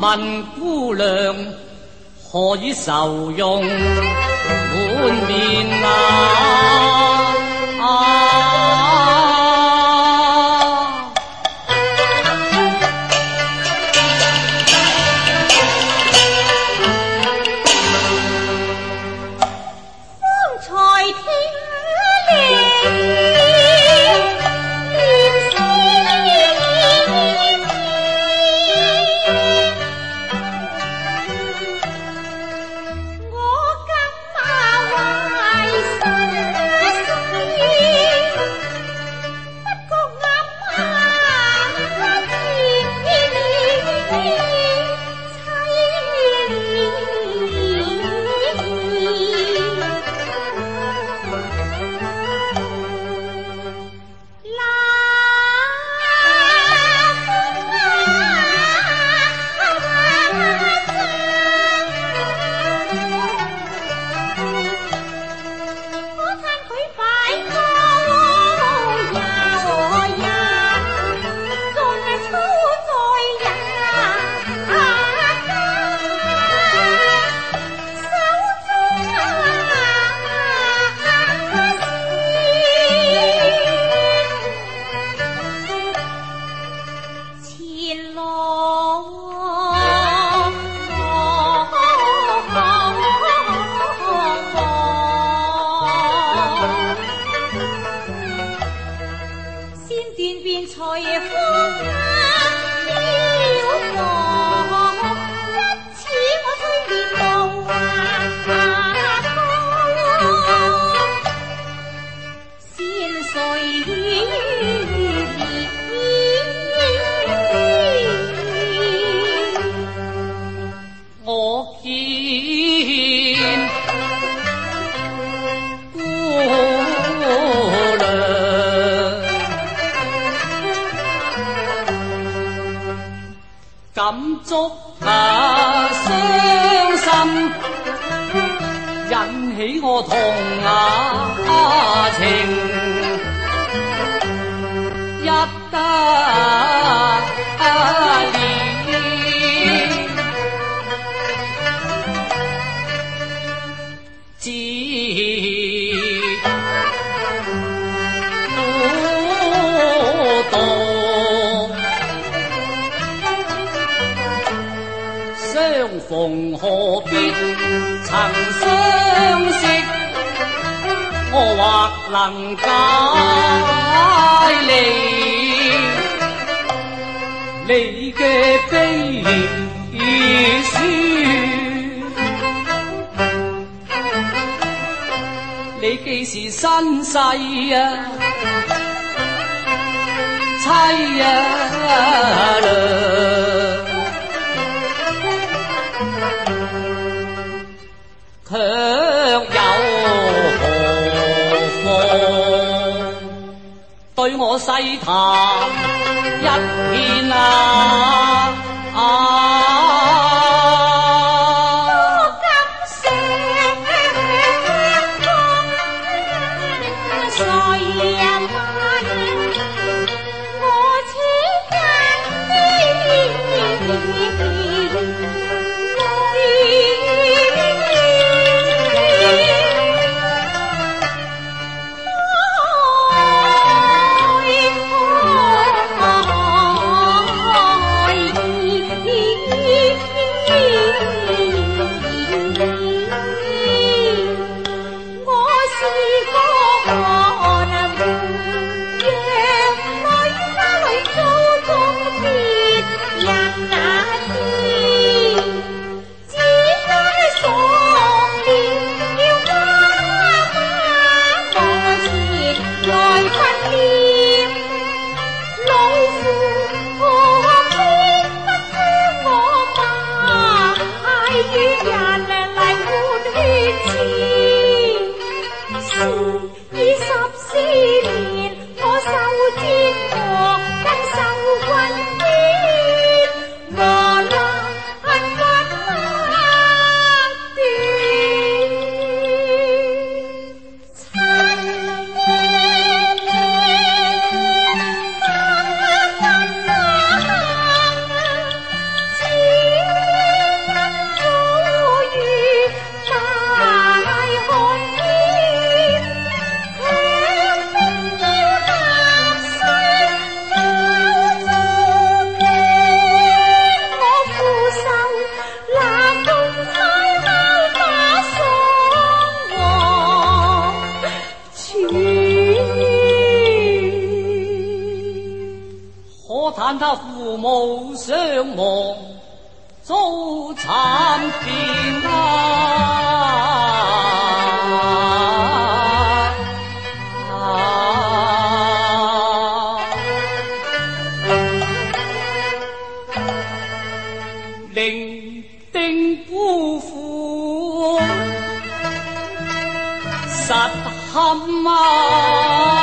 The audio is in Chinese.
问姑娘何以愁容满面啊？方才听感触啊，伤心，引起我痛啊情，一得。相逢何必曾相识？我或能解离你嘅悲书。你既是身世啊，妻啊！对我细谈一片啊！相望遭惨变啊！伶仃夫妇实堪啊，